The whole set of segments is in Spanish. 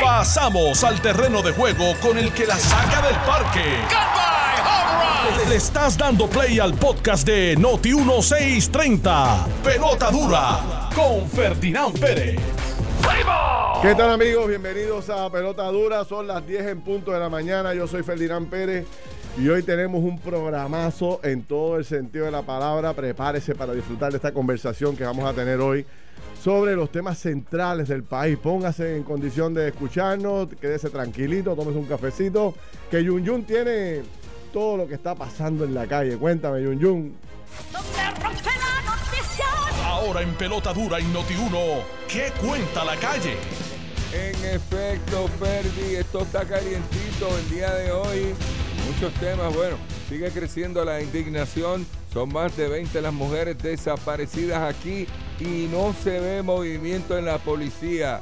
Pasamos al terreno de juego con el que la saca del parque. Le estás dando play al podcast de Noti 1630. Pelota dura con Ferdinand Pérez. ¿Qué tal amigos? Bienvenidos a Pelota Dura. Son las 10 en punto de la mañana. Yo soy Ferdinand Pérez y hoy tenemos un programazo en todo el sentido de la palabra. Prepárese para disfrutar de esta conversación que vamos a tener hoy sobre los temas centrales del país. Póngase en condición de escucharnos, quédese tranquilito, tómese un cafecito, que Yun Yun tiene todo lo que está pasando en la calle. Cuéntame, Yun Yun. Ahora en Pelota Dura en Noti 1, ¿qué cuenta la calle? En efecto, Ferdi, esto está calientito el día de hoy. Muchos temas, bueno, sigue creciendo la indignación. Son más de 20 las mujeres desaparecidas aquí y no se ve movimiento en la policía.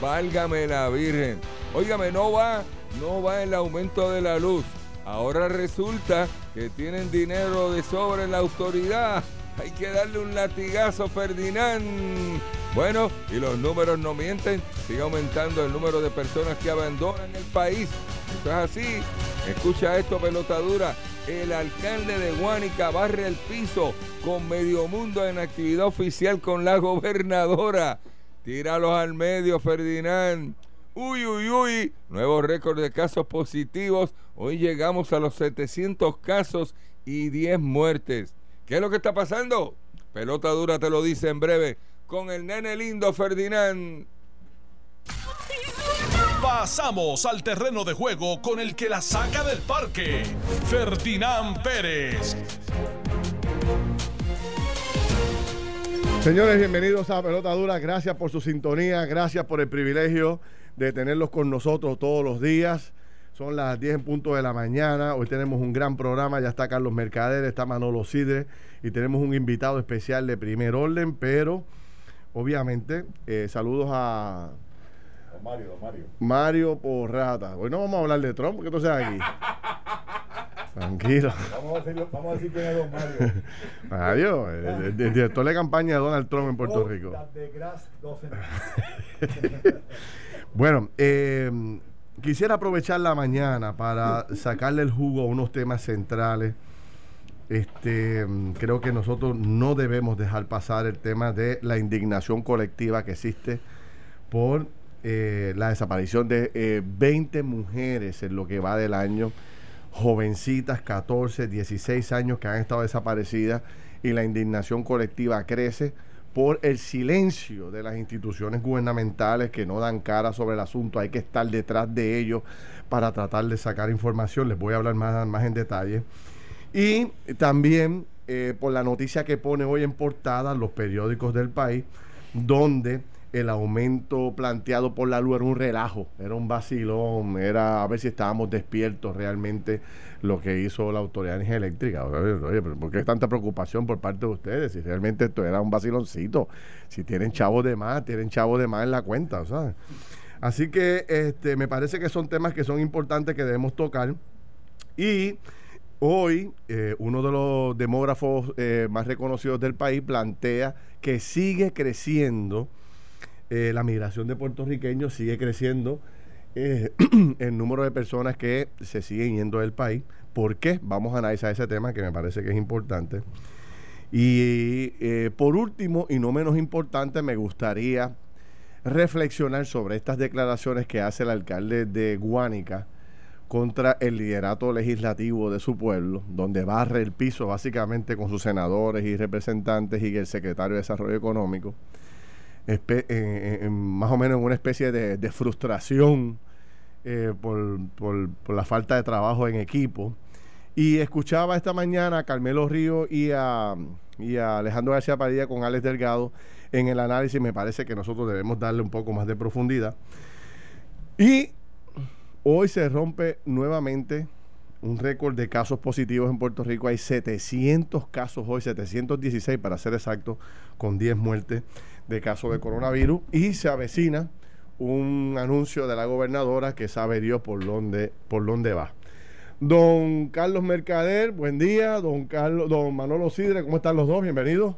Válgame la Virgen. Óigame, no va, no va el aumento de la luz. Ahora resulta que tienen dinero de sobre en la autoridad. Hay que darle un latigazo, Ferdinand. Bueno, y los números no mienten. Sigue aumentando el número de personas que abandonan el país. Esto es así. Escucha esto, pelotadura. El alcalde de Guánica barre el piso con medio mundo en actividad oficial con la gobernadora. Tíralos al medio, Ferdinand. Uy, uy, uy. Nuevo récord de casos positivos. Hoy llegamos a los 700 casos y 10 muertes. ¿Qué es lo que está pasando? Pelota dura te lo dice en breve con el nene lindo Ferdinand. Pasamos al terreno de juego con el que la saca del parque, Ferdinand Pérez. Señores, bienvenidos a Pelota Dura. Gracias por su sintonía, gracias por el privilegio de tenerlos con nosotros todos los días. Son las 10 en punto de la mañana. Hoy tenemos un gran programa. Ya está Carlos Mercader, está Manolo Sidre y tenemos un invitado especial de primer orden. Pero, obviamente, eh, saludos a. Mario, Mario. Mario Porrata. Hoy no vamos a hablar de Trump, porque tú estás aquí. Tranquilo. Vamos a, decirlo, vamos a decir quién es Don Mario. Mario, el, el- el director de campaña de Donald Trump en Puerto Rico. Bueno, eh, quisiera aprovechar la mañana para sacarle el jugo a unos temas centrales. Este, creo que nosotros no debemos dejar pasar el tema de la indignación colectiva que existe por eh, la desaparición de eh, 20 mujeres en lo que va del año, jovencitas, 14, 16 años que han estado desaparecidas y la indignación colectiva crece por el silencio de las instituciones gubernamentales que no dan cara sobre el asunto. Hay que estar detrás de ellos para tratar de sacar información. Les voy a hablar más, más en detalle. Y también eh, por la noticia que pone hoy en portada los periódicos del país, donde el aumento planteado por la luz era un relajo, era un vacilón, era a ver si estábamos despiertos realmente lo que hizo la Autoridad de Energía Eléctrica. Oye, ¿por qué tanta preocupación por parte de ustedes? Si realmente esto era un vaciloncito, si tienen chavos de más, tienen chavos de más en la cuenta, ¿sabes? Así que este, me parece que son temas que son importantes que debemos tocar. Y hoy eh, uno de los demógrafos eh, más reconocidos del país plantea que sigue creciendo eh, la migración de puertorriqueños, sigue creciendo eh, el número de personas que se siguen yendo del país. ¿Por qué? Vamos a analizar ese tema que me parece que es importante. Y eh, por último, y no menos importante, me gustaría reflexionar sobre estas declaraciones que hace el alcalde de Guánica contra el liderato legislativo de su pueblo, donde barre el piso básicamente con sus senadores y representantes y el secretario de Desarrollo Económico, más o menos en una especie de, frustración eh, por la falta de trabajo en equipo. Y escuchaba esta mañana a Carmelo Río y a, y a Alejandro García Padilla con Alex Delgado en el análisis. Me parece que nosotros debemos darle un poco más de profundidad. Y hoy se rompe nuevamente un récord de casos positivos en Puerto Rico. Hay 700 casos hoy, 716 para ser exacto, con 10 muertes de casos de coronavirus. Y se avecina un anuncio de la gobernadora que sabe Dios por dónde, por dónde va. Don Carlos Mercader, buen día. Don Carlos, don Manolo Sidre, ¿cómo están los dos? Bienvenidos.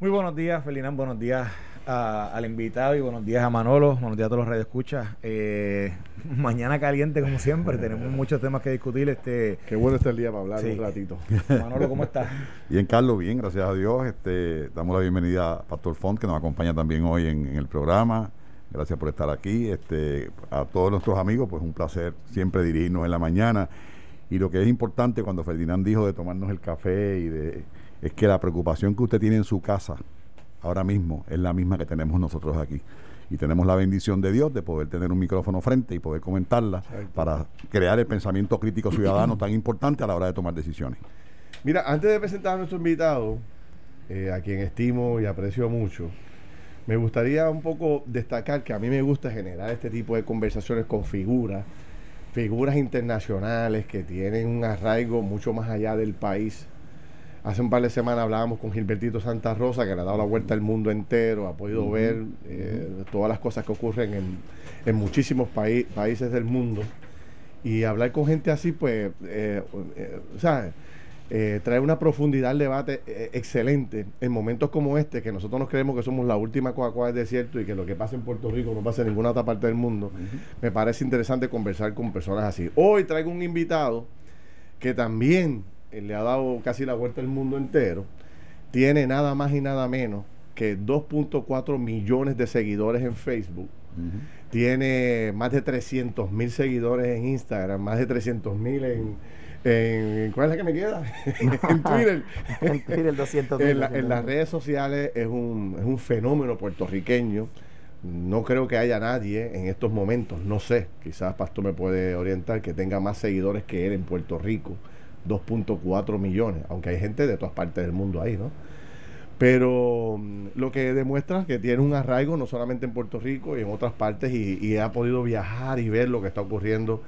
Muy buenos días, Felinán. Buenos días al invitado y buenos días a Manolo, buenos días a todos los radioescuchas. Eh, mañana caliente como siempre, tenemos muchos temas que discutir. Este, Qué bueno está el día para hablar un ratito. Manolo, ¿cómo estás? Bien, Carlos, bien, gracias a Dios. Este, damos la bienvenida a Pastor Font, que nos acompaña también hoy en, en el programa. Gracias por estar aquí. Este, a todos nuestros amigos, pues un placer siempre dirigirnos en la mañana. Y lo que es importante cuando Ferdinand dijo de tomarnos el café y de es que la preocupación que usted tiene en su casa ahora mismo es la misma que tenemos nosotros aquí. Y tenemos la bendición de Dios de poder tener un micrófono frente y poder comentarla para crear el pensamiento crítico ciudadano tan importante a la hora de tomar decisiones. Mira, antes de presentar a nuestro invitado, eh, a quien estimo y aprecio mucho, me gustaría un poco destacar que a mí me gusta generar este tipo de conversaciones con figuras, figuras internacionales que tienen un arraigo mucho más allá del país Hace un par de semanas hablábamos con Gilbertito Santa Rosa, que le ha dado la vuelta al mundo entero, ha podido ver eh, todas las cosas que ocurren en, muchísimos países del mundo. Y hablar con gente así, pues, eh, eh, trae una profundidad al debate excelente en momentos como este, que nosotros nos creemos que somos la última Coca-Cola del desierto y que lo que pasa en Puerto Rico no pasa en ninguna otra parte del mundo. Me parece interesante conversar con personas así. Hoy traigo un invitado que también le ha dado casi la vuelta al mundo entero, tiene nada más y nada menos que 2.4 millones de seguidores en Facebook. Tiene más de 300 mil seguidores en Instagram, más de 300 mil en, ¿Cuál es la que me queda? en Twitter. en Twitter, 200 en, en, las redes sociales es un, es un fenómeno puertorriqueño. No creo que haya nadie en estos momentos, no sé, quizás Pastor me puede orientar, que tenga más seguidores que él en Puerto Rico. 2.4 millones, aunque hay gente de todas partes del mundo ahí, ¿no? Pero mm, lo que demuestra que tiene un arraigo no solamente en Puerto Rico y en otras partes y, ha podido viajar y ver lo que está ocurriendo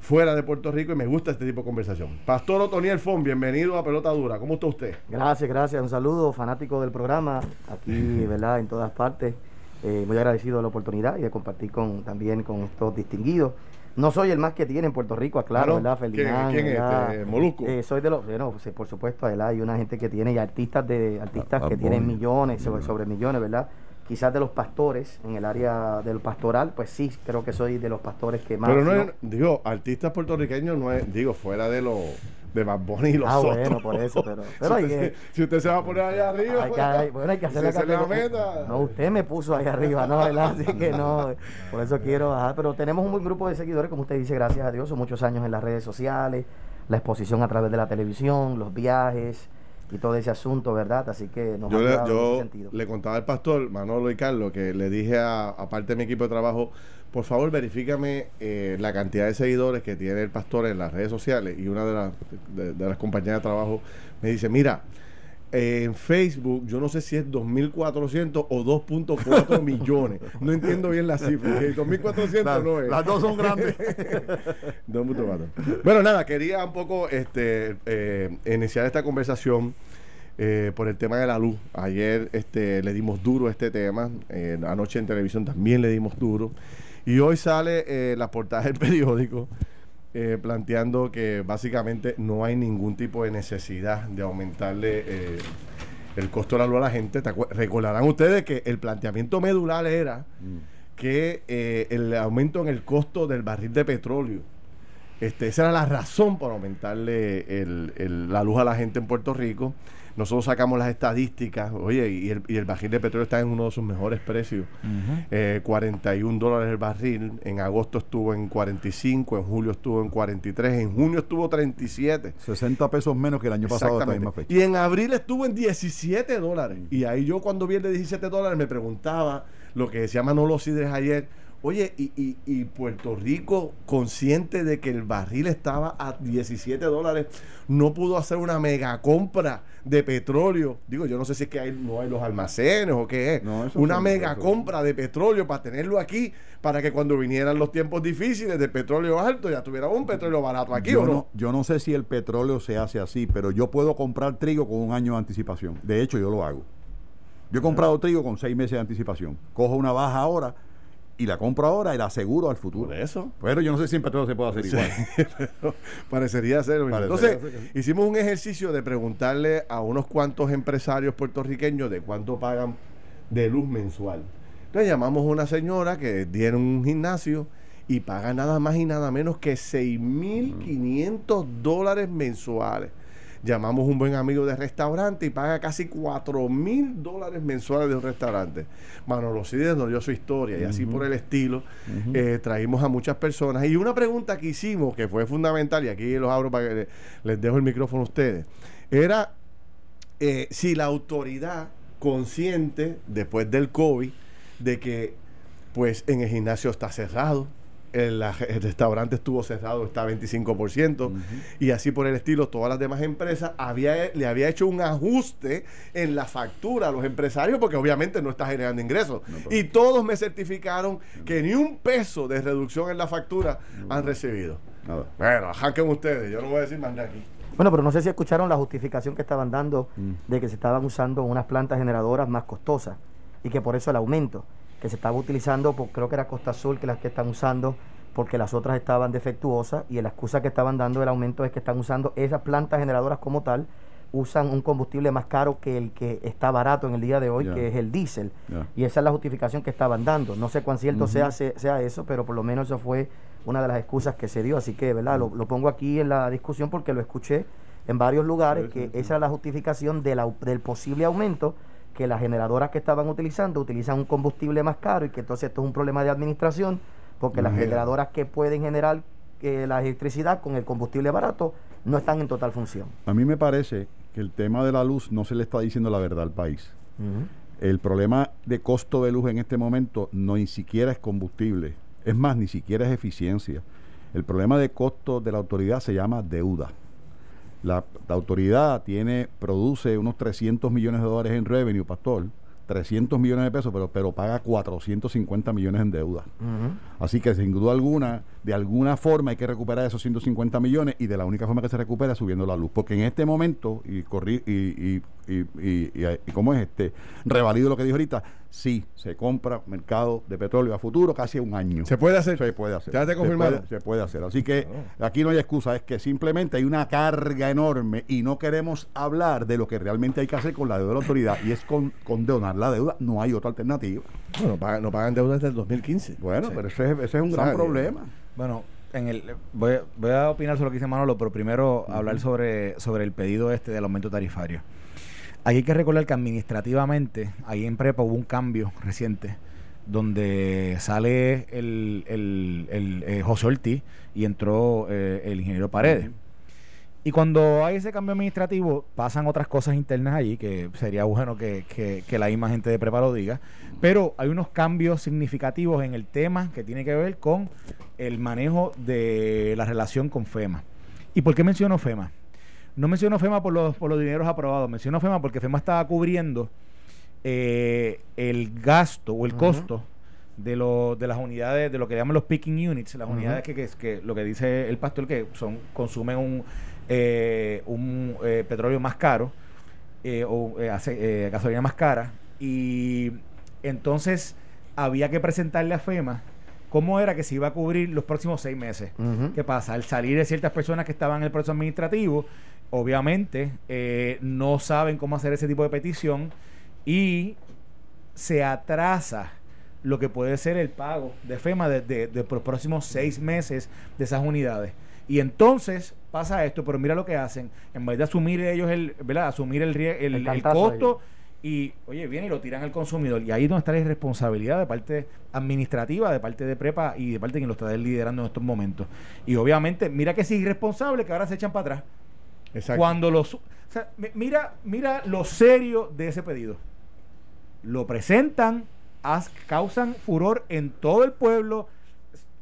fuera de Puerto Rico y me gusta este tipo de conversación. Pastor Otoniel Fon, bienvenido a Pelota Dura. ¿Cómo está usted? Gracias, gracias. Un saludo, fanático del programa, aquí, ¿verdad? En todas partes. Eh, muy agradecido de la oportunidad y de compartir con, también con estos distinguidos. No soy el más que tiene en Puerto Rico, aclaro, ¿verdad? Ferdinand, ¿Quién, es este? ¿Moluco? Eh, soy de los, bueno, por supuesto, ¿verdad? Hay una gente que tiene, y artistas de artistas que tienen millones, sobre, millones, ¿verdad? Quizás de los pastores, en el área del pastoral, pues sí, creo que soy de los pastores que más... Pero no, es, digo, artistas puertorriqueños no es, digo, fuera de los de Bad Bunny y los ah, bueno, por eso, pero, pero si, usted, si, usted, se va a poner ahí arriba, hay que, hay, bueno, hay que hacerle si la meta. No, usted me puso ahí arriba, no, ¿verdad? Así que no, por eso quiero bajar, pero tenemos un buen grupo de seguidores, como usted dice, gracias a Dios, son muchos años en las redes sociales, la exposición a través de la televisión, los viajes y todo ese asunto, ¿verdad? Así que nos yo, le, yo le contaba al pastor Manolo y Carlos que le dije a, a parte de mi equipo de trabajo por favor verifícame eh, la cantidad de seguidores que tiene el pastor en las redes sociales y una de, las de, las compañías de trabajo me dice, mira, en Facebook yo no sé si es 2.400 o 2.4 millones. No entiendo bien la cifra. 2.400 no es. Las dos son grandes. 2.4. Bueno, nada, quería un poco este, eh, iniciar esta conversación. Eh, por el tema de la luz. Ayer este, le dimos duro a este tema, anoche en televisión también le dimos duro. Y hoy sale eh, la portada del periódico eh, planteando que básicamente no hay ningún tipo de necesidad de aumentarle eh, el costo de la luz a la gente. Recordarán ustedes que el planteamiento medular era mm. que el aumento en el costo del barril de petróleo, este, esa era la razón por aumentarle la luz a la gente en Puerto Rico. Nosotros sacamos las estadísticas, oye, y el, y el barril de petróleo está en uno de sus mejores precios. 41 eh, dólares el barril, en agosto estuvo en 45, en julio estuvo en 43, en junio estuvo 37. 60 pesos menos que el año pasado Y en abril estuvo en 17 dólares. Y ahí yo cuando vi el de 17 dólares me preguntaba lo que decía Manolo Sidres ayer, Oye, y, y, Puerto Rico, consciente de que el barril estaba a 17 dólares, no pudo hacer una mega compra de petróleo. Digo, yo no sé si es que hay, no hay los almacenes o qué es. una mega compra de petróleo para tenerlo aquí, para que cuando vinieran los tiempos difíciles de petróleo alto, ya tuviera un petróleo barato aquí yo o no. Yo no sé si el petróleo se hace así, pero yo puedo comprar trigo con un año de anticipación. De hecho, yo lo hago. Yo he comprado trigo con seis meses de anticipación. Cojo una baja ahora y la compro ahora y la aseguro al futuro. Por eso. Pero yo no sé si en petróleo se puede hacer igual. parecería ser. Entonces, hicimos un ejercicio de preguntarle a unos cuantos empresarios puertorriqueños de cuánto pagan de luz mensual. Entonces llamamos a una señora que tiene un gimnasio y paga nada más y nada menos que 6.500 dólares mensuales. Llamamos un buen amigo de restaurante y paga casi 4 mil dólares mensuales de un restaurante. Manolo Cides nos dio su historia y así por el estilo eh, traímos a muchas personas. Y una pregunta que hicimos que fue fundamental, y aquí los abro para que le- les dejo el micrófono a ustedes, era eh, si la autoridad consciente después del COVID de que pues en el gimnasio está cerrado, el, restaurante estuvo cerrado, está 25%, y así por el estilo, todas las demás empresas había, le había hecho un ajuste en la factura a los empresarios, porque obviamente no está generando ingresos. y todos me certificaron que ni un peso de reducción en la factura han recibido. Nada. Bueno, ajaquen ustedes, yo no voy a decir más nada aquí. Bueno, pero no sé si escucharon la justificación que estaban dando Mm. de que se estaban usando unas plantas generadoras más costosas y que por eso el aumento que se estaba utilizando, por, creo que era Costa Azul que las que están usando porque las otras estaban defectuosas y la excusa que estaban dando del aumento es que están usando esas plantas generadoras como tal usan un combustible más caro que el que está barato en el día de hoy, que es el diésel. Y esa es la justificación que estaban dando. No sé cuán cierto sea, se- sea eso, pero por lo menos eso fue una de las excusas que se dio. Así que, ¿verdad? Lo, lo pongo aquí en la discusión porque lo escuché en varios lugares, Sí, que sí, sí. esa era la justificación de la- del posible aumento, que las generadoras que estaban utilizando utilizan un combustible más caro y que entonces esto es un problema de administración, porque las generadoras que pueden generar eh, la electricidad con el combustible barato no están en total función. A mí me parece que el tema de la luz no se le está diciendo la verdad al país. El problema de costo de luz en este momento no ni siquiera es combustible. Es más, ni siquiera es eficiencia. El problema de costo de la autoridad se llama deuda. La, la autoridad tiene, produce unos 300 millones de dólares en revenue, pastor. 300 millones de pesos, pero, pero paga 450 millones en deuda. Así que sin duda alguna, de alguna forma hay que recuperar esos 150 millones y de la única forma que se recupera es subiendo la luz. Porque en este momento, y corrí, y, y, y, y, y- y ¿cómo es este? Revalido lo que dijo ahorita, sí, se compra mercado de petróleo a futuro casi un año. ¿Se puede hacer? Se puede hacer. ¿Ya te Se confirmaron? puede- Se puede hacer. Así que aquí no hay excusa, es que simplemente hay una carga enorme y no queremos hablar de lo que realmente hay que hacer con la deuda de la autoridad y es con condonar la deuda. No hay otra alternativa. Bueno, pagan, no pagan deuda desde el 2015. Bueno, Sí. pero ese es, ese es un O gran problema. Bueno, en el, voy, voy a opinar sobre lo que dice Manolo, pero primero hablar sobre, sobre el pedido este del aumento tarifario. Aquí hay que recordar que administrativamente, ahí en Prepa hubo un cambio reciente, donde sale el, el, el, eh, José Ortiz y entró eh, el ingeniero Paredes. Y cuando hay ese cambio administrativo, pasan otras cosas internas allí, que sería bueno que, que- que la misma gente de Prepa lo diga. Pero hay unos cambios significativos en el tema que tiene que ver con el manejo de la relación con FEMA. ¿Y por qué menciono FEMA? No menciono FEMA por los, por los dineros aprobados, menciono FEMA porque FEMA estaba cubriendo eh, el gasto o el costo de, lo, de las unidades, de lo que llaman los picking units, las unidades que, que, que lo que dice el pastor, que son consumen un, eh, un eh, petróleo más caro eh, o eh, gasolina más cara. Y entonces había que presentarle a FEMA cómo era que se iba a cubrir los próximos seis meses. Ujú. ¿Qué pasa? Al salir de ciertas personas que estaban en el proceso administrativo, obviamente eh, no saben cómo hacer ese tipo de petición y se atrasa lo que puede ser el pago de FEMA de, de- de por los próximos seis meses de esas unidades. Y entonces pasa esto, pero mira lo que hacen. En vez de asumir ellos el, ¿verdad? Asumir el, el, El el costo y, oye, viene y lo tiran al consumidor. Y ahí es donde está la irresponsabilidad de parte administrativa, de parte de Prepa y de parte de quien lo está liderando en estos momentos. Y obviamente, mira que es irresponsable que ahora se echan para atrás. Exacto. Cuando los. O sea, mi- mira, mira lo serio de ese pedido. Lo presentan, haz- causan furor en todo el pueblo.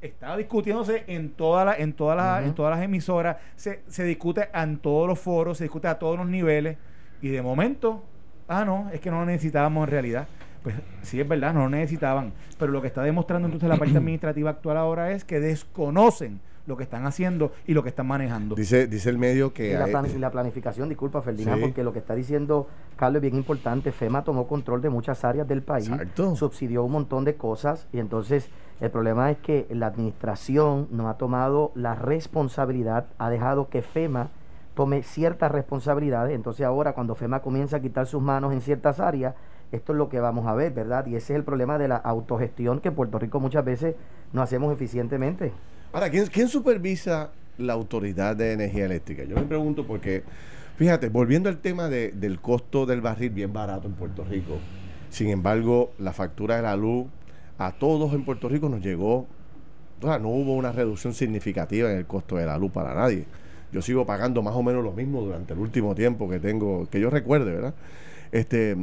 Está discutiéndose en, toda la, en, todas las, en todas las emisoras. Se, se discute en todos los foros, se discute a todos los niveles. Y de momento, ah, no, es que no lo necesitábamos en realidad. Pues sí, es verdad, no lo necesitaban. Pero lo que está demostrando entonces la parte administrativa actual ahora es que desconocen lo que están haciendo y lo que están manejando. Dice, dice el medio que Y la, hay- plan- y la planificación, disculpa Ferdinand, Sí. porque lo que está diciendo Carlos es bien importante. FEMA tomó control de muchas áreas del país, Exacto. subsidió un montón de cosas y entonces el problema es que la administración no ha tomado la responsabilidad, ha dejado que FEMA tome ciertas responsabilidades. Entonces ahora cuando FEMA comienza a quitar sus manos en ciertas áreas, esto es lo que vamos a ver, ¿verdad? Y ese es el problema de la autogestión que en Puerto Rico muchas veces no hacemos eficientemente. Ahora, ¿quién, supervisa la autoridad de energía eléctrica? Yo me pregunto porque, fíjate, volviendo al tema de- del costo del barril bien barato en Puerto Rico, sin embargo, la factura de la luz a todos en Puerto Rico nos llegó, o sea, no hubo una reducción significativa en el costo de la luz para nadie. Yo sigo pagando más o menos lo mismo durante el último tiempo que tengo, que yo recuerde, ¿verdad? Este,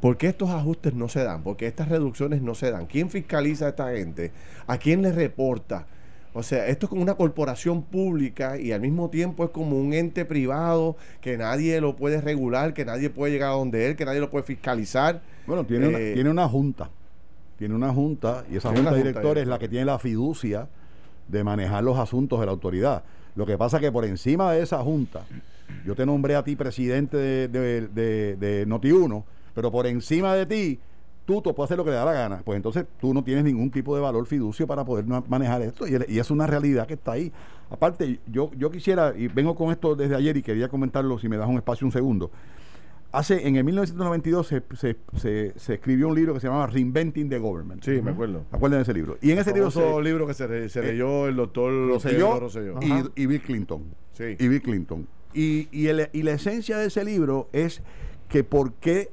¿Por qué estos ajustes no se dan? ¿Por qué estas reducciones no se dan? ¿Quién fiscaliza a esta gente? ¿A quién le reporta? O sea, esto es como una corporación pública y al mismo tiempo es como un ente privado que nadie lo puede regular, que nadie puede llegar a donde él, que nadie lo puede fiscalizar. Bueno, tiene, una, Eh, tiene una junta. Tiene una junta y esa junta junta directores es directiva. la que tiene la fiducia de manejar los asuntos de la autoridad. Lo que pasa es que por encima de esa junta, yo te nombré a ti presidente de, de, de- de Noti1, pero por encima de ti, tú te puedes hacer lo que le da la gana. Pues entonces tú no tienes ningún tipo de valor fiducio para poder ma- manejar esto. Y, y es una realidad que está ahí. Aparte, yo, yo quisiera, y vengo con esto desde ayer y quería comentarlo si me das un espacio un segundo. Hace, en el 1992 se, se, se- se escribió un libro que se llamaba Reinventing the Government. Sí, me acuerdo. Acuerden de ese libro. Y en ese libro se, libro que se, se eh, leyó el doctor Rosselló Rosselló. Y, y Bill Clinton. Sí. Y Bill Clinton. Y, y, el- y la esencia de ese libro es que por qué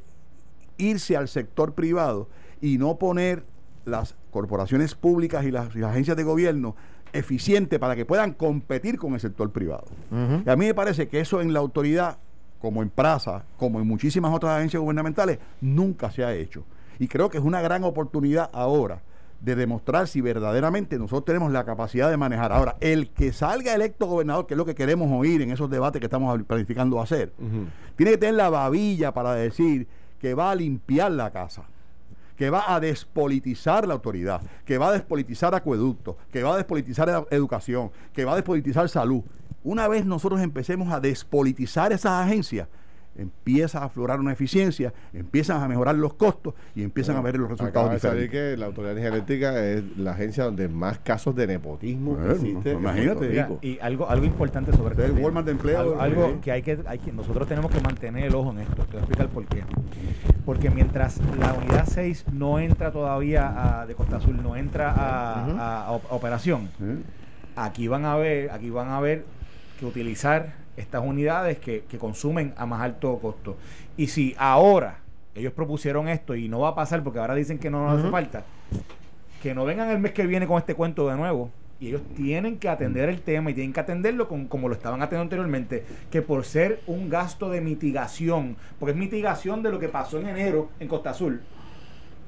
irse al sector privado y no poner las corporaciones públicas y las, y las agencias de gobierno eficientes para que puedan competir con el sector privado. Y a mí me parece que eso en la autoridad, como en Praza, como en muchísimas otras agencias gubernamentales, nunca se ha hecho. Y creo que es una gran oportunidad ahora de demostrar si verdaderamente nosotros tenemos la capacidad de manejar. Ahora, el que salga electo gobernador, que es lo que queremos oír en esos debates que estamos planificando hacer, tiene que tener la babilla para decir que va a limpiar la casa, que va a despolitizar la autoridad, que va a despolitizar acueductos, que va a despolitizar ed- educación, que va a despolitizar salud. Una vez nosotros empecemos a despolitizar esas agencias, empieza a aflorar una eficiencia, empiezan a mejorar los costos y empiezan a ver los resultados Acaba de diferentes. que la Autoridad de Energía Eléctrica es la agencia donde más casos de nepotismo Bueno, existe. en imagínate. Mira, y algo, algo importante sobre tema. Walmart de empleo, Algo, algo sí. que hay que, hay que nosotros tenemos que mantener el ojo en esto. Te voy a explicar por qué. Porque mientras la unidad 6 no entra todavía a, de Costa Azul, no entra a, Ujú. a- a op- a operación, aquí van a ver, aquí van a ver que utilizar estas unidades que, que consumen a más alto costo. Y si ahora ellos propusieron esto y no va a pasar porque ahora dicen que no nos hace falta, que no vengan el mes que viene con este cuento de nuevo. Y ellos tienen que atender el tema y tienen que atenderlo con, como lo estaban atendiendo anteriormente, que por ser un gasto de mitigación, porque es mitigación de lo que pasó en enero en Costa Azul,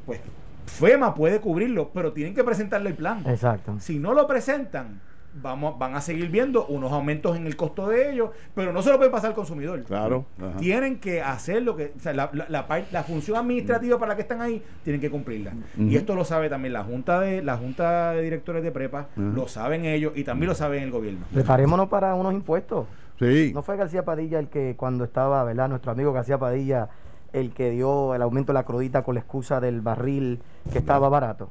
pues FEMA puede cubrirlo, pero tienen que presentarle el plan. Exacto. Si no lo presentan, vamos, van a seguir viendo unos aumentos en el costo de ellos, pero no se lo puede pasar al consumidor. Claro. Ajá. Tienen que hacer lo que, o sea, la, la, la par- la función administrativa para la que están ahí, tienen que cumplirla. Y esto lo sabe también la Junta de la junta de Directores de Prepa, lo saben ellos y también lo saben el gobierno. Preparémonos para unos impuestos. Sí. ¿No fue García Padilla el que cuando estaba, ¿verdad? Nuestro amigo García Padilla, el que dio el aumento de la crudita con la excusa del barril que estaba barato?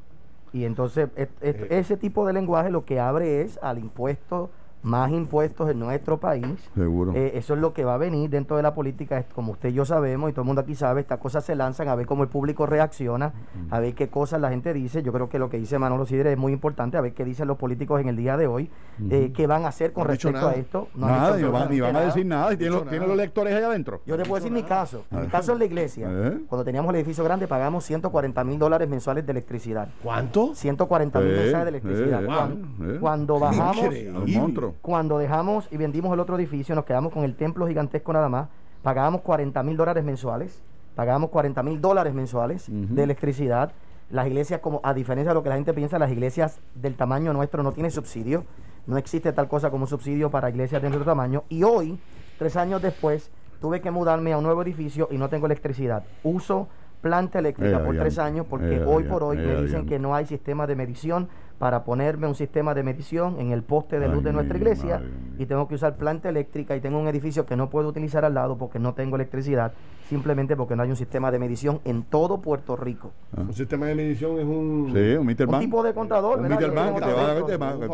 Y entonces Eh. ese tipo de lenguaje lo que abre es al impuesto, más impuestos en nuestro país. Seguro. Eh, eso es lo que va a venir dentro de la política. Es- Como usted y yo sabemos, y todo el mundo aquí sabe, estas cosas se lanzan a ver cómo el público reacciona, a ver qué cosas la gente dice. Yo creo que lo que dice Manolo Sidre es muy importante, a ver qué dicen los políticos en el día de hoy, eh, qué van a hacer con No respecto a nada. esto. No nada, ni van, ni van a decir nada. Y tienen Dicho los, tienen nada. los lectores allá adentro. Yo te puedo decir mi caso. Mi caso en la iglesia, cuando teníamos el edificio grande, pagamos 140 mil dólares mensuales de electricidad. ¿Cuánto? 140 mil Eh, mensuales de electricidad. eh, Cuando, eh. cuando bajamos, Increíble. Los monstruos. Cuando dejamos y vendimos el otro edificio, nos quedamos con el templo gigantesco nada más, pagábamos 40 mil dólares mensuales, pagábamos 40 mil dólares mensuales de electricidad. Las iglesias, como a diferencia de lo que la gente piensa, las iglesias del tamaño nuestro no tienen subsidio. No existe tal cosa como subsidio para iglesias de nuestro tamaño. Y hoy, tres años después, tuve que mudarme a un nuevo edificio y no tengo electricidad. Uso planta eléctrica Eh, por tres años porque Eh, hoy por hoy adiante. me Eh, dicen que no hay sistema de medición para ponerme un sistema de medición en el poste de Ay, luz de nuestra iglesia madre y tengo que usar planta eléctrica y tengo un edificio que no puedo utilizar al lado porque no tengo electricidad, simplemente porque no hay un sistema de medición en todo Puerto Rico. Un sistema de medición es un. Sí, un meter Un bank. tipo de contador, Un meter bank que te va a dar,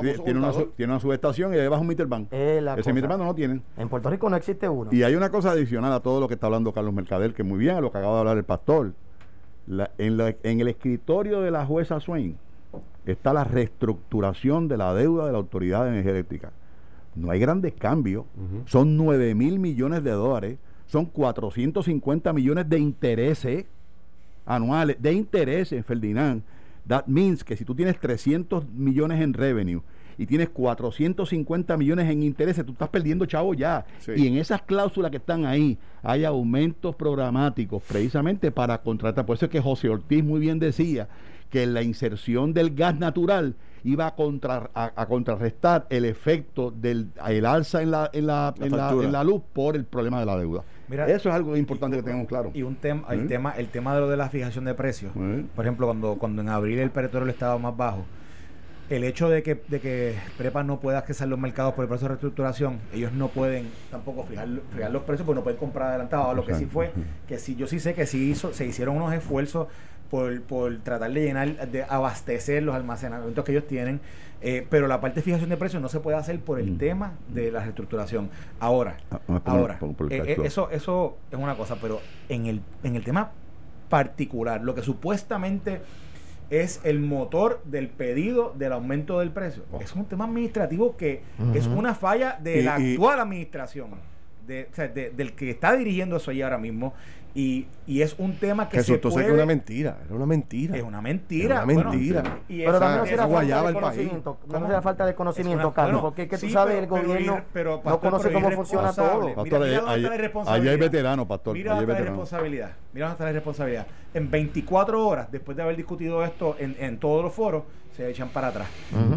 tiene- tiene, una, tiene una subestación y ahí vas un meter bank. Es Ese cosa. meter bank no lo tienen. En Puerto Rico no existe uno. Y hay una cosa adicional a todo lo que está hablando Carlos Mercader, que muy bien, a lo que acaba de hablar el pastor. La- en, la- en el escritorio de la jueza Swain está la reestructuración de la deuda de la Autoridad de Energía Eléctrica. No hay grandes cambios. Son 9 mil millones de dólares. Son 450 millones de intereses anuales. De intereses, Ferdinand. That means que si tú tienes 300 millones en revenue y tienes 450 millones en intereses, tú estás perdiendo chavo ya. Sí. Y en esas cláusulas que están ahí hay aumentos programáticos precisamente para contratar. Por eso es que José Ortiz muy bien decía que la inserción del gas natural iba a, contra- a- a contrarrestar el efecto del el alza en la, en, la, La en, la, factura. en la luz por el problema de la deuda. Mira, eso es algo importante que tengamos claro. Y un tema, el ¿Mm? tema, el tema de lo de la fijación de precios. ¿Mm? Por ejemplo, cuando, cuando en abril el petróleo estaba más bajo, el hecho de que, de que Prepa no pueda accesar los mercados por el proceso de reestructuración, ellos no pueden tampoco fijar, fijar los precios porque no pueden comprar adelantado. Lo que sí fue, que sí, yo sí sé que sí hizo, se hicieron unos esfuerzos por, por tratar de llenar, de abastecer los almacenamientos que ellos tienen, eh, pero la parte de fijación de precios no se puede hacer por el Mm. tema de la reestructuración. Ahora, Ah, ah, ahora, por- por el eh, eh, eso, eso es una cosa, pero en el, en el tema particular, lo que supuestamente es el motor del pedido del aumento del precio. Oh. Es un tema administrativo que es una falla de Y- la y- actual administración, de, o sea, de- del que está dirigiendo eso ahí ahora mismo, y, y es un tema que Jesús, se tú sabes puede... que es una mentira, era una mentira. es una mentira. Es una bueno, mentira. y Pero también no falta de el país. conocimiento. No será falta de conocimiento, una- Carlos, bueno, porque es que tú sí, sabes, pero- el pero gobierno pero, no pastor, conoce pero cómo funciona todo. Pastor, Mira, mira ahí- dónde está la ahí- irresponsabilidad. ahí hay veteranos, pastor, Mira ahí hay dónde está la responsabilidad. Mira está la responsabilidad. En 24 horas, después de haber discutido esto en, en todos los foros, se echan para atrás.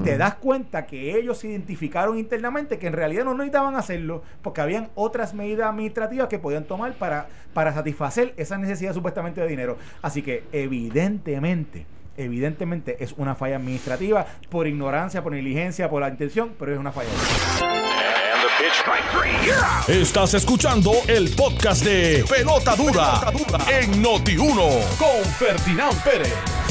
Te das cuenta que ellos se identificaron internamente que en realidad no necesitaban hacerlo porque habían otras medidas administrativas que podían tomar para, para satisfacer esa necesidad supuestamente de dinero. Así que evidentemente, evidentemente es una falla administrativa por ignorancia, por negligencia, por la intención, pero es una falla. Estás escuchando el podcast de Pelota Dura, en Noti1 con Ferdinand Pérez.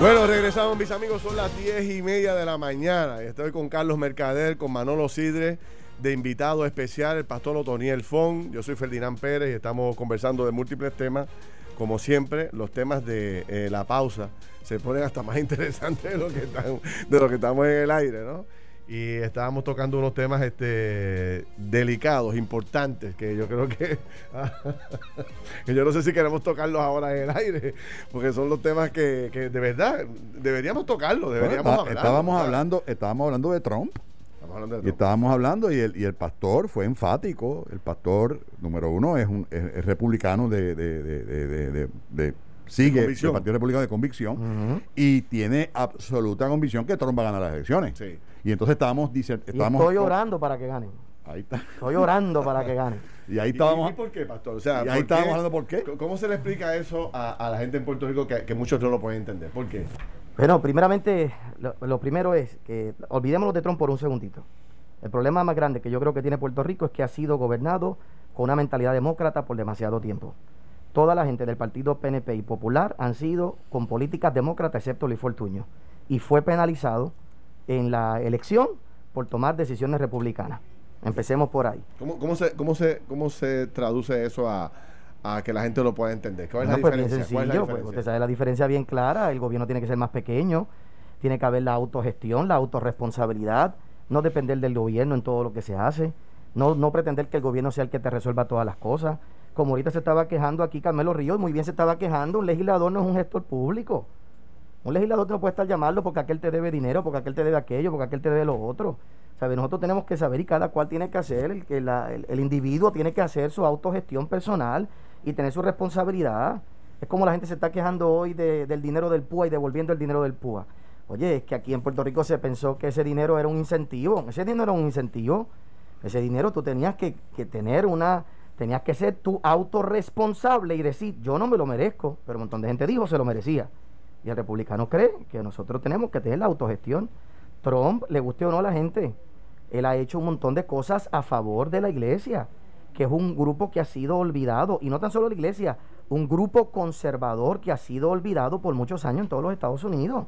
Bueno, regresamos mis amigos, son las 10 y media de la mañana. Estoy con Carlos Mercader, con Manolo Sidre, de invitado especial, el pastor Otoniel Fon. Yo soy Ferdinand Pérez y estamos conversando de múltiples temas. Como siempre, los temas de eh, la pausa se ponen hasta más interesantes de lo que, de lo que estamos en el aire, ¿no? Y estábamos tocando unos temas este, delicados, importantes, que yo creo que, que yo no sé si queremos tocarlos ahora en el aire, porque son los temas que, que de verdad deberíamos tocarlos, deberíamos Bueno, hablar. estábamos hablando, estábamos hablando de Trump. Estamos hablando de Y todo. estábamos hablando y el, y el pastor fue enfático. El pastor, número uno, es, un, es, es republicano de, de, de, de- sigue el. Partido Republicano de convicción y tiene absoluta convicción que Trump va a ganar las elecciones. Sí. Y entonces estábamos diciendo, Y estábamos estoy orando para que ganen. Ahí está. Estoy orando para que ganen. Y ahí ¿Y- estábamos. ¿Y, por qué, pastor? O sea, y ¿por ahí qué- estábamos hablando por qué. ¿Cómo se le explica eso a, a la gente en Puerto Rico que, que muchos no lo pueden entender? ¿Por qué? Bueno, primeramente, lo, lo primero es que olvidémonos de Trump por un segundito. El problema más grande que yo creo que tiene Puerto Rico es que ha sido gobernado con una mentalidad demócrata por demasiado tiempo. Toda la gente del partido PNP y Popular han sido con políticas demócratas, excepto Luis Fortuño. Y fue penalizado en la elección por tomar decisiones republicanas. Empecemos por ahí. ¿Cómo, cómo, se, cómo, se, ¿Cómo se traduce eso a, a que la gente lo pueda entender? ¿Cuál es No, la pues diferencia? ¿Cuál es la sencillo, pues, usted sabe la diferencia bien clara, el gobierno tiene que ser más pequeño, tiene que haber la autogestión, la autorresponsabilidad, no depender del gobierno en todo lo que se hace, no, no pretender que el gobierno sea el que te resuelva todas las cosas. Como ahorita se estaba quejando aquí Carmelo Ríos, muy bien se estaba quejando, un legislador no es un gestor público. Un legislador no puede estar llamando porque aquel te debe dinero, porque aquel te debe aquello, porque aquel te debe lo otro. ¿Sabe? Nosotros tenemos que saber y cada cual tiene que hacer, el, que el individuo tiene que hacer su autogestión personal y tener su responsabilidad. Es como la gente se está quejando hoy de- del dinero del PUA y devolviendo el dinero del PUA. Oye, es que aquí en Puerto Rico se pensó que ese dinero era un incentivo. Ese dinero era un incentivo. Ese dinero tú tenías que, que tener una, tenías que ser tú autorresponsable y decir, yo no me lo merezco, pero un montón de gente dijo se lo merecía. Y el republicano cree que nosotros tenemos que tener la autogestión. Trump, le guste o no a la gente, él ha hecho un montón de cosas a favor de la iglesia, que es un grupo que ha sido olvidado, y no tan solo la iglesia, un grupo conservador que ha sido olvidado por muchos años en todos los Estados Unidos.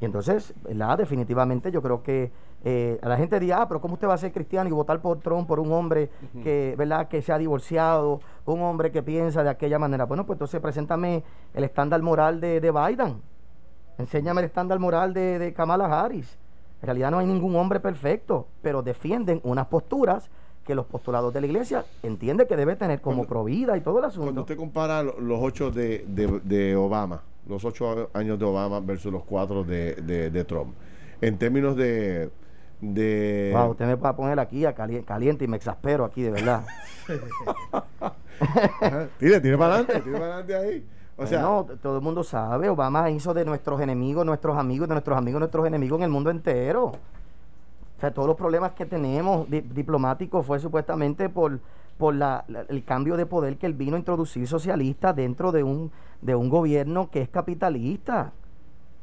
Y entonces, definitivamente yo creo que eh, a la gente dirá, ah, pero ¿cómo usted va a ser cristiano y votar por Trump, por un hombre que, ¿verdad? que se ha divorciado, un hombre que piensa de aquella manera? Bueno, pues entonces preséntame el estándar moral de, de Biden. Enséñame el estándar moral de, de Kamala Harris. En realidad no hay ningún hombre perfecto, pero defienden unas posturas que los postulados de la iglesia entiende que debe tener como Cuando- provida y todo el asunto. Cuando usted compara lo- los ocho de, de- de Obama, los ocho años de Obama versus los cuatro de, de- de Trump, en términos de... de Wow, usted me va a poner aquí a cali- caliente y me exaspero aquí, de verdad. Tire, tire para adelante, tire para adelante ahí. O sea, no, todo el mundo sabe, Obama hizo de nuestros enemigos, nuestros amigos, de nuestros amigos, nuestros enemigos en el mundo entero. O sea, todos los problemas que tenemos di- diplomáticos fue supuestamente por, por la- la- el cambio de poder que él vino a introducir socialista dentro de un, de un gobierno que es capitalista.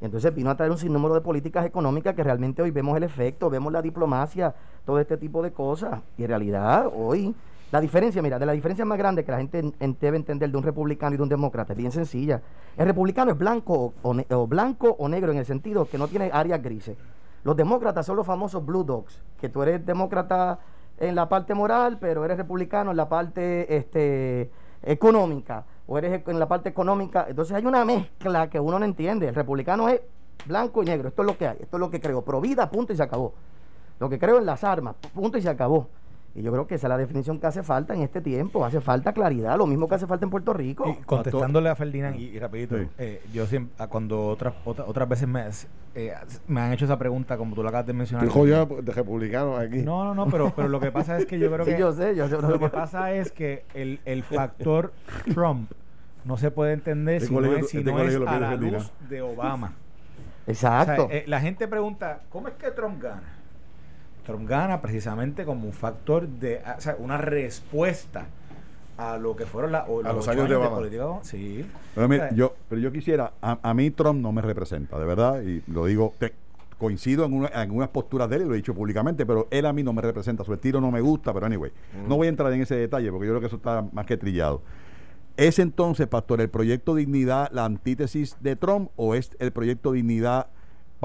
Entonces vino a traer un sinnúmero de políticas económicas que realmente hoy vemos el efecto, vemos la diplomacia, todo este tipo de cosas. Y en realidad hoy la diferencia, mira, de la diferencia más grande que la gente en- debe entender de un republicano y de un demócrata es bien sencilla. El republicano es blanco o blanco o negro en el sentido que no tiene áreas grises. Los demócratas son los famosos blue dogs, que tú eres demócrata en la parte moral, pero eres republicano en la parte este, económica, o eres en la parte económica. Entonces hay una mezcla que uno no entiende. El republicano es blanco y negro, esto es lo que hay, esto es lo que creo. Pro vida, punto y se acabó. Lo que creo en las armas, punto y se acabó. Y yo creo que esa es la definición que hace falta en este tiempo. Hace falta claridad, lo mismo que hace falta en Puerto Rico. Y contestándole a Ferdinand y, y rapidito, Sí. eh, yo siempre, cuando otras otra- otras veces me, eh, me han hecho esa pregunta, como tú lo acabas de mencionar. estoy jodido de republicanos aquí. No, no, no, pero, pero lo que pasa es que yo creo Sí, que yo sé, yo sé. lo que pasa es que el, el factor Trump no se puede entender si no es, si no es a la luz de Obama. O Exacto. sea, eh, la gente pregunta, ¿cómo es que Trump gana? Trump gana precisamente como un factor de, o sea, una respuesta a lo que fueron la, o A los años de política. Sí. Pero, mira, sea, yo, pero yo quisiera, a, a mí Trump no me representa, de verdad, y lo digo, te- coincido en, una- en unas posturas de él, y lo he dicho públicamente, pero él a mí no me representa, su estilo no me gusta, pero anyway, no voy a entrar en ese detalle porque yo creo que eso está más que trillado. ¿Es entonces, Pastor, el proyecto Dignidad la antítesis de Trump o es el proyecto Dignidad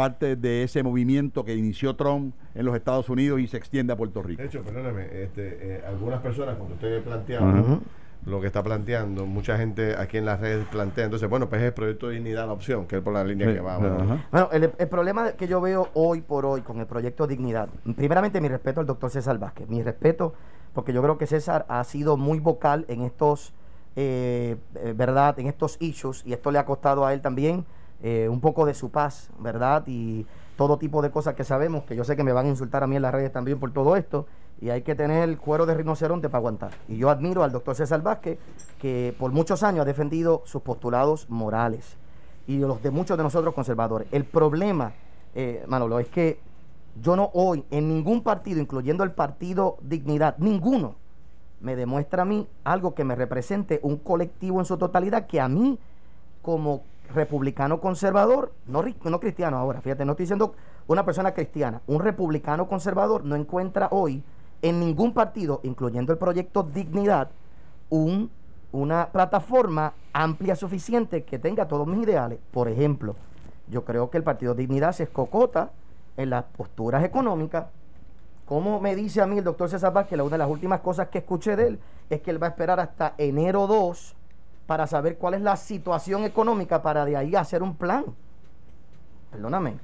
parte de ese movimiento que inició Trump en los Estados Unidos y se extiende a Puerto Rico? De hecho, perdóname, este, eh, algunas personas, cuando usted planteaba lo que está planteando, mucha gente aquí en las redes plantea, entonces, bueno, pues es el proyecto de dignidad la opción, que es por la línea Sí, que va. bueno. el, el problema que yo veo hoy por hoy con el proyecto Dignidad, primeramente mi respeto al doctor César Vázquez, mi respeto porque yo creo que César ha sido muy vocal en estos, eh, eh, ¿verdad? En estos issues y esto le ha costado a él también eh, un poco de su paz, ¿verdad? Y todo tipo de cosas que sabemos, que yo sé que me van a insultar a mí en las redes también por todo esto, y hay que tener el cuero de rinoceronte para aguantar. Y yo admiro al doctor César Vázquez, que por muchos años ha defendido sus postulados morales y los de muchos de nosotros conservadores. El problema, eh, Manolo, es que yo no hoy en ningún partido, incluyendo el partido Dignidad, ninguno me demuestra a mí algo que me represente un colectivo en su totalidad que a mí como republicano conservador, no, no cristiano ahora, fíjate, no estoy diciendo una persona cristiana, un republicano conservador no encuentra hoy en ningún partido, incluyendo el proyecto Dignidad, un, una plataforma amplia suficiente que tenga todos mis ideales. Por ejemplo, yo creo que el Partido Dignidad se escocota en las posturas económicas. Como me dice a mí el doctor César Vázquez, la una de las últimas cosas que escuché de él es que él va a esperar hasta enero 2 para saber cuál es la situación económica para de ahí hacer un plan. Perdóname.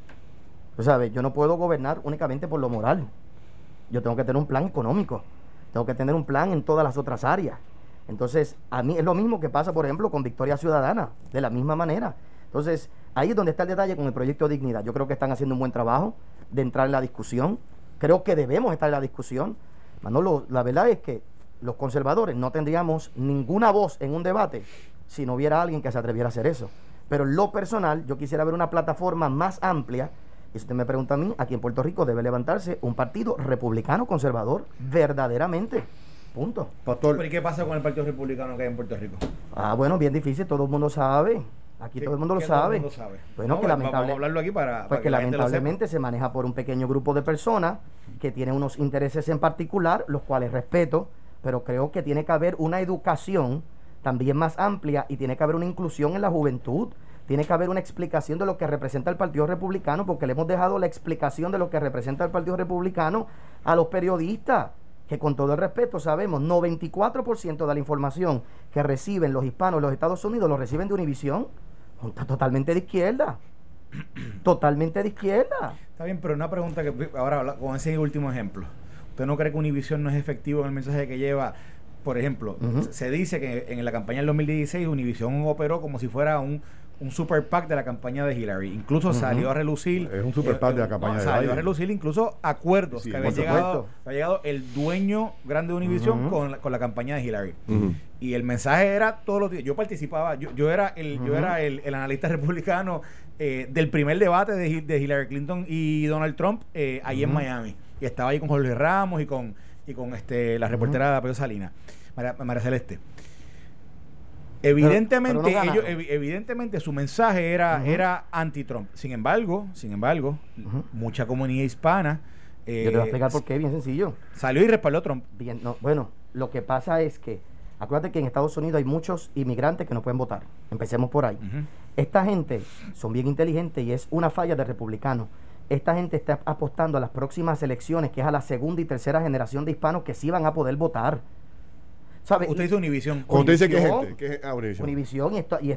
Tú sabes, yo no puedo gobernar únicamente por lo moral. Yo tengo que tener un plan económico. Tengo que tener un plan en todas las otras áreas. Entonces, a mí es lo mismo que pasa, por ejemplo, con Victoria Ciudadana, de la misma manera. Entonces, ahí es donde está el detalle con el proyecto Dignidad. Yo creo que están haciendo un buen trabajo de entrar en la discusión. Creo que debemos estar en la discusión. Manolo, la verdad es que los conservadores no tendríamos ninguna voz en un debate si no hubiera alguien que se atreviera a hacer eso. Pero en lo personal, yo quisiera ver una plataforma más amplia. Y si usted me pregunta a mí, aquí en Puerto Rico debe levantarse un partido republicano conservador, verdaderamente. Punto. Pastor, ¿Pero y qué pasa con el Partido Republicano que hay en Puerto Rico? Ah, bueno, bien difícil, todo el mundo sabe. Aquí todo el mundo lo ¿Qué sabe. todo el mundo sabe? Bueno, No, que vamos lamentable- a hablarlo aquí para, para Porque que lamentablemente se maneja por un pequeño grupo de personas que tienen unos intereses en particular, los cuales respeto, pero creo que tiene que haber una educación también más amplia y tiene que haber una inclusión en la juventud. Tiene que haber una explicación de lo que representa el Partido Republicano, porque le hemos dejado la explicación de lo que representa el Partido Republicano a los periodistas, que con todo el respeto sabemos, 94% de la información que reciben los hispanos en los Estados Unidos lo reciben de Univisión, está totalmente de izquierda. totalmente de izquierda. Está bien, pero una pregunta que ahora con ese último ejemplo. ¿Usted no cree que Univisión no es efectivo en el mensaje que lleva? Por ejemplo, se dice que en la campaña del 2016 Univisión operó como si fuera un un super PAC de la campaña de Hillary. Incluso salió a relucir. Es un super PAC de la campaña de Hillary. Salió a relucir incluso acuerdos que había llegado, había llegado el dueño grande de Univision con, la, con, la, campaña de Hillary. Y el mensaje era todos los días. Yo participaba, yo, yo era el, yo era el, el analista republicano eh, del primer debate de, de, Hillary Clinton y Donald Trump eh, ahí en Miami. Y estaba ahí con Jorge Ramos y con, y con este, la reportera de Pedro Salinas, María, María Celeste. Evidentemente, ellos, evidentemente su mensaje era, era anti-Trump. Sin embargo, sin embargo, mucha comunidad hispana. Eh, Yo te voy a explicar por qué, bien sencillo. Salió y respaldó a Trump. Bien, no, bueno, lo que pasa es que, acuérdate que en Estados Unidos hay muchos inmigrantes que no pueden votar. Empecemos por ahí. Esta gente son bien inteligentes y es una falla de republicanos. Esta gente está apostando a las próximas elecciones, que es a la segunda y tercera generación de hispanos que sí van a poder votar. Usted dice Univisión. usted dice que es gente, ¿qué es Univisión? y, esto, y,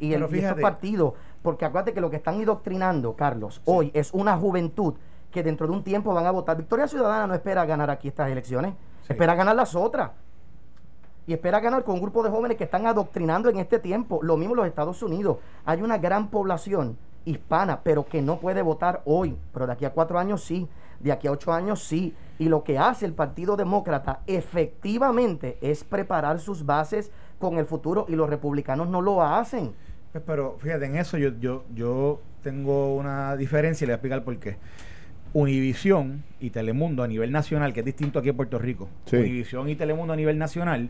y, estos partidos, porque acuérdate que lo que están indoctrinando, Carlos, hoy es una juventud que dentro de un tiempo van a votar. Victoria Ciudadana no espera ganar aquí estas elecciones, espera ganar las otras. Y espera ganar con un grupo de jóvenes que están adoctrinando en este tiempo. Lo mismo en los Estados Unidos. Hay una gran población hispana, pero que no puede votar hoy. Pero de aquí a cuatro años sí, de aquí a ocho años sí. Y lo que hace el Partido Demócrata efectivamente es preparar sus bases con el futuro y los republicanos no lo hacen. Pues, pero fíjate, en eso yo, yo, yo tengo una diferencia y le voy a explicar por qué. Univisión y Telemundo a nivel nacional, que es distinto aquí en Puerto Rico, Univisión y Telemundo a nivel nacional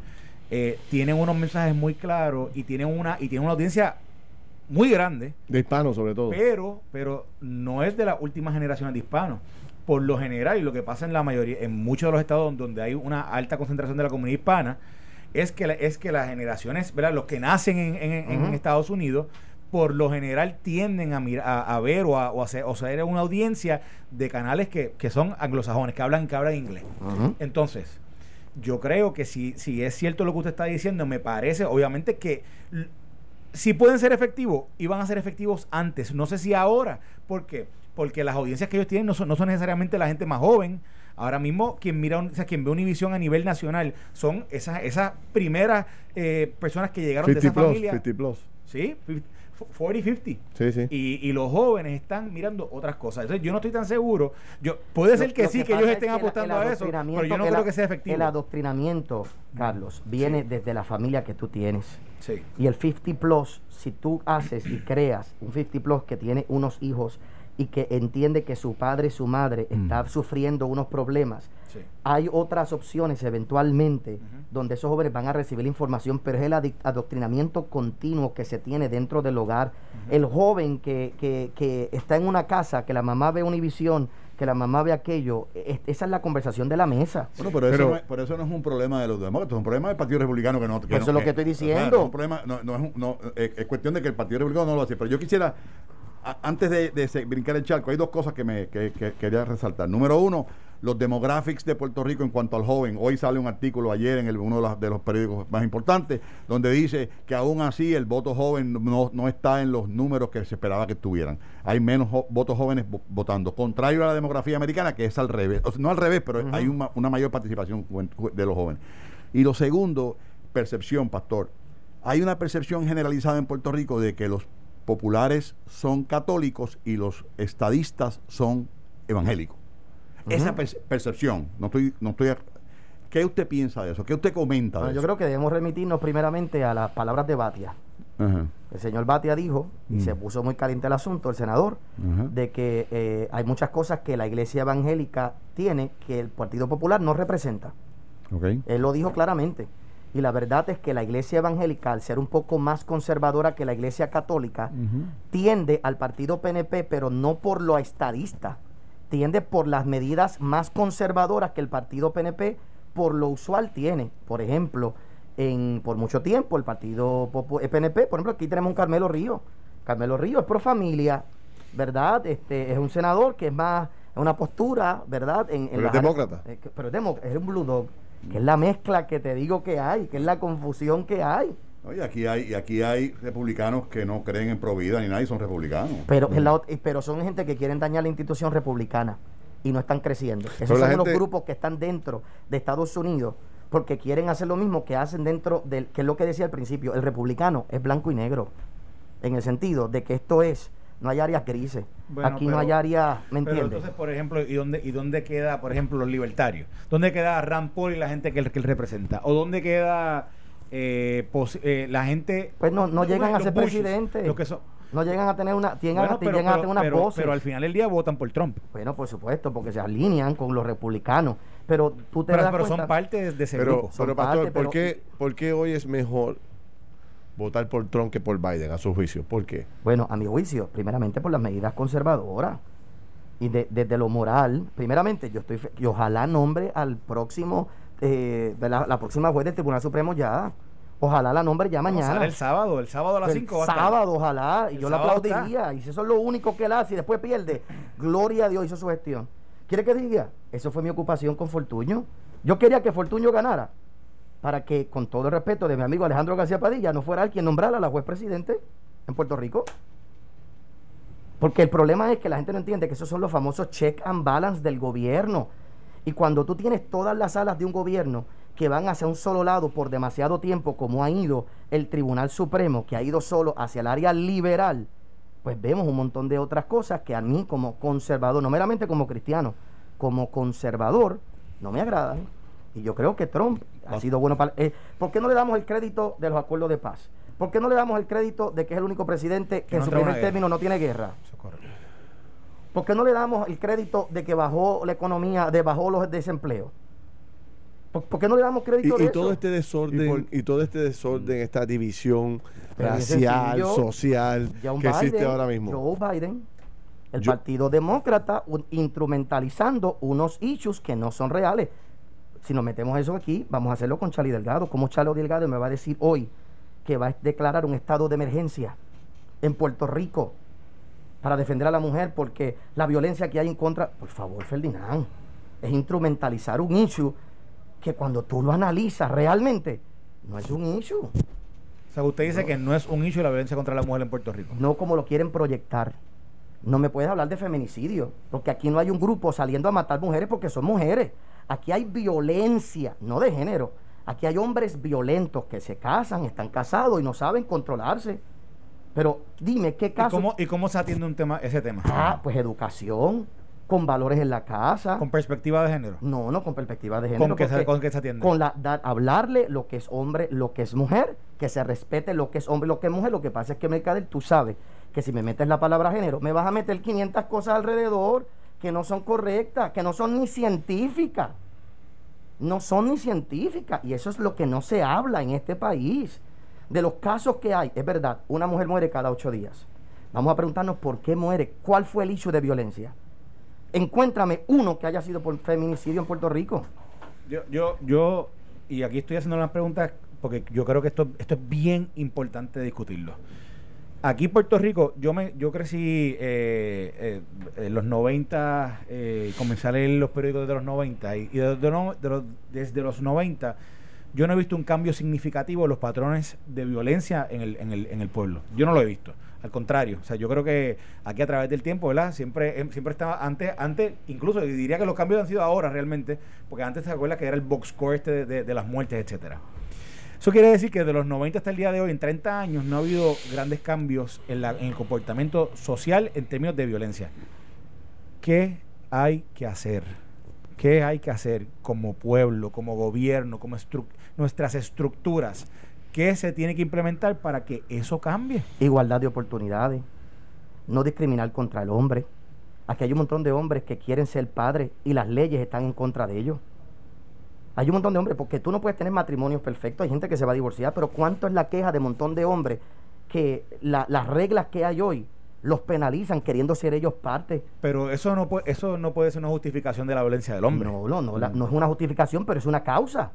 eh, tienen unos mensajes muy claros y tienen una y tienen una audiencia muy grande. De hispanos sobre todo. Pero, pero no es de la última generación de hispanos por lo general, y lo que pasa en la mayoría, en muchos de los estados donde hay una alta concentración de la comunidad hispana, es que, es que las generaciones, ¿verdad? los que nacen en, Estados Unidos, por lo general tienden a, mirar, a, ver o a, o a, ser, o ser una audiencia de canales que, son anglosajones, que hablan, que hablan inglés. Entonces, yo creo que si, si es cierto lo que usted está diciendo, me parece, obviamente, que si pueden ser efectivos, iban a ser efectivos antes. No sé si ahora. ¿Por qué? porque las audiencias que ellos tienen no son, no son necesariamente la gente más joven. Ahora mismo, quien mira, o sea, quien ve Univisión a nivel nacional son esas, esas primeras eh, personas que llegaron de esa familia. 50 plus. Sí, 40, 50. Sí, sí. Y, y, los jóvenes están mirando otras cosas. Entonces, yo no estoy tan seguro. Yo, puede ser que sí, que, ellos estén apostando a eso, pero yo no creo que sea efectivo. El adoctrinamiento, Carlos, viene desde la familia que tú tienes. Sí. Y el 50 plus, si tú haces y creas un 50 plus que tiene unos hijos y que entiende que su padre, su madre está sufriendo unos problemas. Hay otras opciones eventualmente donde esos jóvenes van a recibir información, pero es el adoctrinamiento continuo que se tiene dentro del hogar. El joven que, que, que, está en una casa, que la mamá ve Univisión, que la mamá ve aquello, esa es la conversación de la mesa. Bueno, pero, eso, no es, eso no es un problema de los demócratas, es un problema del Partido Republicano que no... Que eso es lo que estoy diciendo. un problema, no, no, es, es, cuestión de que el Partido Republicano no lo hace, pero yo quisiera antes de, brincar el charco, hay dos cosas que me quería resaltar. Número uno, los demographics de Puerto Rico en cuanto al joven. Hoy sale un artículo ayer en uno de los, periódicos más importantes donde dice que aún así el voto joven no, está en los números que se esperaba que estuvieran. Hay menos votos jóvenes votando, contrario a la demografía americana que es al revés. no al revés, pero hay una, una mayor participación de los jóvenes. Y lo segundo, percepción, pastor. Hay una percepción generalizada en Puerto Rico de que los populares son católicos y los estadistas son evangélicos. Esa percepción, no estoy, no estoy ¿Qué usted piensa de eso? ¿Qué usted comenta de yo creo que debemos remitirnos primeramente a las palabras de Batia. El señor Batia dijo, y se mm. puso muy caliente el asunto, el senador, de que eh, hay muchas cosas que la iglesia evangélica tiene que el Partido Popular no representa. Él lo dijo claramente. Y la verdad es que la iglesia evangélica, al ser un poco más conservadora que la iglesia católica, tiende al partido PNP, pero no por lo estadista, tiende por las medidas más conservadoras que el partido PNP por lo usual tiene. Por ejemplo, en, por mucho tiempo el partido PNP, por ejemplo, aquí tenemos un Carmelo Río, Carmelo Ríos es pro familia, ¿verdad? Este es un senador que es más es una postura, ¿verdad? En, en Pero las es áreas- demócrata. eh, pero es, demo- es un blue dog, que es la mezcla que te digo que hay, que es la confusión que hay. Oye, aquí hay, y aquí hay republicanos que no creen en Provida ni nadie son republicanos. Pero, la ot- y- pero son gente que quieren dañar la institución republicana y no están creciendo. Esos Pero son los grupos que están dentro de Estados Unidos porque quieren hacer lo mismo que hacen dentro del, que es lo que decía al principio, el republicano es blanco y negro, en el sentido de que esto es, no hay áreas grises, Bueno, aquí no hay áreas, ¿me Pero entiendes? entonces, por ejemplo, ¿y dónde, ¿y dónde queda, por ejemplo, los libertarios? ¿Dónde queda Rand Paul y la gente que él, que él representa? ¿O dónde queda eh, pos- eh, la gente... Pues no, no llegan a ser presidentes. los que son- no llegan a tener una, llegan, Bueno, a, pero, llegan a tener unas pero- voces. pero al final del día votan por Trump. Bueno, por supuesto, porque se alinean con los republicanos. Pero tú te Pero, das pero cuenta, son parte de, ese Pero, grupo. Son pero Pastor, parte, ¿por, pero- qué, ¿por qué hoy es mejor votar por Trump que por Biden, a su juicio? ¿Por qué? Bueno, a mi juicio, primeramente por las medidas conservadoras y de- desde lo moral. Primeramente, yo estoy fe- y ojalá nombre al próximo, eh, de la, la próxima juez del Tribunal Supremo ya. Ojalá la nombre ya mañana. el sábado, el sábado a las El 5 va a estar. sábado, ojalá, y El yo lo sábado aplaudiría. Y si eso es lo único que él hace y después pierde, gloria a Dios, hizo su gestión. ¿Quiere que diga? Eso fue mi ocupación con Fortuño. Yo quería que Fortuño ganara para que, con todo el respeto de mi amigo Alejandro García Padilla, no fuera él quien nombrara a la juez presidente en Puerto Rico. Porque el problema es que la gente no entiende que esos son los famosos check and balance del gobierno. Y cuando tú tienes todas las alas de un gobierno que van hacia un solo lado por demasiado tiempo, como ha ido el Tribunal Supremo, que ha ido solo hacia el área liberal, pues vemos un montón de otras cosas que a mí como conservador, no meramente como cristiano, como conservador, no me agradan. Y yo creo que Trump ha sido bueno para... eh, ¿Por qué no le damos el crédito de los acuerdos de paz? ¿Por qué no le damos el crédito de que es el único presidente que no en su primer término no tiene guerra? Eso es correcto. ¿Por qué no le damos el crédito de que bajó la economía, de bajó los desempleos? ¿Por, por qué no le damos crédito Y, de y eso? todo este desorden, Y por- y, todo este desorden, esta división Pero racial, sencillo. social John que existe ahora mismo. Joe Biden, el Yo- Partido Demócrata, un- instrumentalizando unos issues que no son reales. Si nos metemos eso aquí, vamos a hacerlo con Charlie Delgado. ¿Cómo Charlie Delgado me va a decir hoy que va a declarar un estado de emergencia en Puerto Rico para defender a la mujer? Porque la violencia que hay en contra, por favor, Ferdinand, es instrumentalizar un issue que cuando tú lo analizas realmente, no es un issue. O sea, usted dice que no es un issue la violencia contra la mujer en Puerto Rico. no como lo quieren proyectar. No me puedes hablar de feminicidio, porque aquí no hay un grupo saliendo a matar mujeres porque son mujeres. Aquí hay violencia, no de género. Aquí hay hombres violentos que se casan, están casados y no saben controlarse. Pero dime, ¿qué ¿Y caso? cómo, ¿Y cómo se atiende un tema, ese tema? Ah, pues educación, con valores en la casa. Con perspectiva de género. No, no con perspectiva de género. ¿Con qué, se, ¿Con qué se atiende? con la, da- hablarle lo que es hombre, lo que es mujer, que se respete lo que es hombre, lo que es mujer. Lo que pasa es que, Mercader, tú sabes que si me metes la palabra género, me vas a meter 500 cosas alrededor que no son correctas, que no son ni científicas. No son ni científicas. Y eso es lo que no se habla en este país. De los casos que hay, es verdad, una mujer muere cada ocho días. Vamos a preguntarnos por qué muere, cuál fue el issue de violencia. Encuéntrame uno que haya sido por feminicidio en Puerto Rico. Yo, yo, yo, y aquí estoy haciendo unas preguntas porque yo creo que esto, esto es bien importante discutirlo. Aquí en Puerto Rico, yo me, yo crecí eh, eh, en los 90, eh, comencé a leer los periódicos desde los 90 y, y no- de los, desde los 90 yo no he visto un cambio significativo en los patrones de violencia en el, en el, en el pueblo. Yo no lo he visto. Al contrario, o sea, yo creo que aquí a través del tiempo, ¿verdad? Siempre, eh, siempre estaba antes, antes, incluso diría que los cambios han sido ahora realmente, porque antes se acuerda que era el box score este de, de- de las muertes, etcétera. Eso quiere decir que de los 90 hasta el día de hoy, en 30 años, no ha habido grandes cambios en, el comportamiento social en términos de violencia. ¿Qué hay que hacer? ¿Qué hay que hacer como pueblo, como gobierno, como nuestras estructuras? ¿Qué se tiene que implementar para que eso cambie? igualdad de oportunidades, no discriminar contra el hombre. Aquí hay un montón de hombres que quieren ser padres y las leyes están en contra de ellos. Hay un montón de hombres, porque tú no puedes tener matrimonios perfectos, hay gente que se va a divorciar, pero ¿cuánto es la queja de un montón de hombres que la- las reglas que hay hoy los penalizan queriendo ser ellos parte? Pero eso no puede, eso no puede ser una justificación de la violencia del hombre. No, no, no, la- no es una justificación, pero es una causa.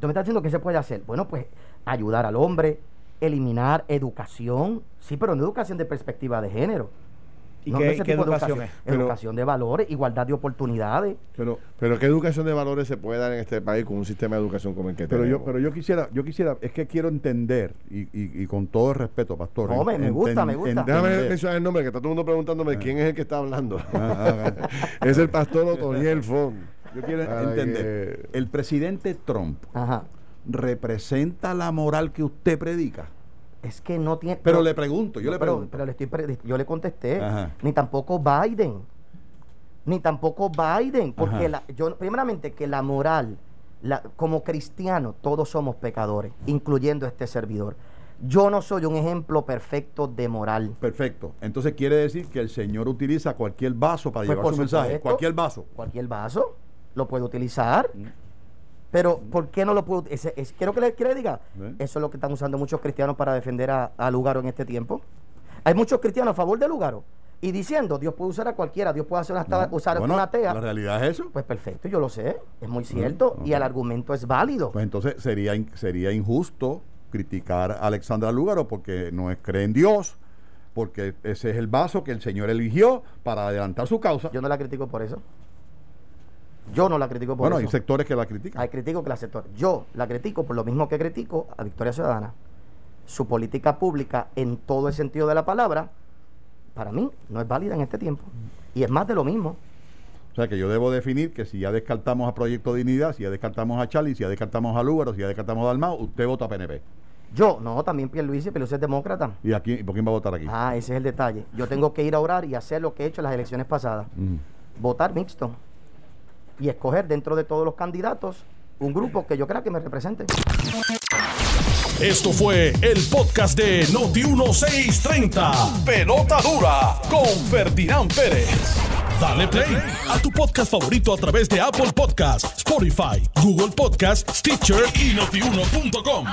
Tú me estás diciendo que se puede hacer. Bueno, pues ayudar al hombre, eliminar educación, sí, pero no educación de perspectiva de género. ¿Y No, qué- no ese qué tipo de educación educación. es? Educación de valores, igualdad de oportunidades. Pero, pero ¿qué educación de valores se puede dar en este país con un sistema de educación como el que Pero yo, tenemos? pero yo quisiera, yo quisiera, es que quiero entender, y, y, y con todo el respeto, pastor. No, me- me gusta, me gusta. Déjame mencionar el nombre, que está todo el mundo preguntándome quién es el que está hablando. Ah, ah, es el pastor Otoniel Font. Yo quiero entender. que- El presidente Trump Ajá. representa la moral que usted predica. Es que no tiene. Pero no- le pregunto, yo no, le pregunto. pero le estoy pre- yo le contesté. Ajá. Ni tampoco Biden. Ni tampoco Biden. Porque la, yo, primeramente, que la moral, la, como cristiano, todos somos pecadores, incluyendo este servidor. Yo no soy un ejemplo perfecto de moral. Perfecto. Entonces quiere decir que el Señor utiliza cualquier vaso para Pues, llevar su mensaje. Cualquier vaso. Cualquier vaso lo puede utilizar. Pero, ¿por qué no lo puedo es- Quiero que le, que le diga. ¿Eh? Eso es lo que están usando muchos cristianos para defender a, a Lugaro en este tiempo. Hay muchos cristianos a favor de Lugaro y diciendo, Dios puede usar a cualquiera, Dios puede hacer No. usar Bueno, una atea. La realidad es eso. Pues perfecto, yo lo sé, es muy cierto y el argumento es válido. Pues entonces sería, sería injusto criticar a Alexandra Lúgaro porque no es, cree en Dios, porque ese es el vaso que el Señor eligió para adelantar su causa. Yo no la critico por eso. Yo no la critico por bueno, hay eso. sectores que la critican. Hay critico que la sector. Yo la critico por lo mismo que critico a Victoria Ciudadana. Su política pública en todo el sentido de la palabra, para mí, no es válida en este tiempo. Y es más de lo mismo. O sea que yo debo definir que si ya descartamos a Proyecto Dignidad, si ya descartamos a Charlie, si ya descartamos a Lúgaro, si ya descartamos a Dalmao, usted vota PNP. Yo, no, también Pierluisi, Pierluisi es demócrata. ¿Y aquí, y por quién va a votar aquí? Ah, ese es el detalle. Yo tengo que ir a orar y hacer lo que he hecho en las elecciones pasadas. Mm. Votar mixto. Y escoger dentro de todos los candidatos un grupo que yo crea que me represente. Esto fue el podcast de Noti 1630. Pelota dura con Ferdinand Pérez. Dale play a tu podcast favorito a través de Apple Podcasts, Spotify, Google Podcasts, Stitcher y notiuno.com.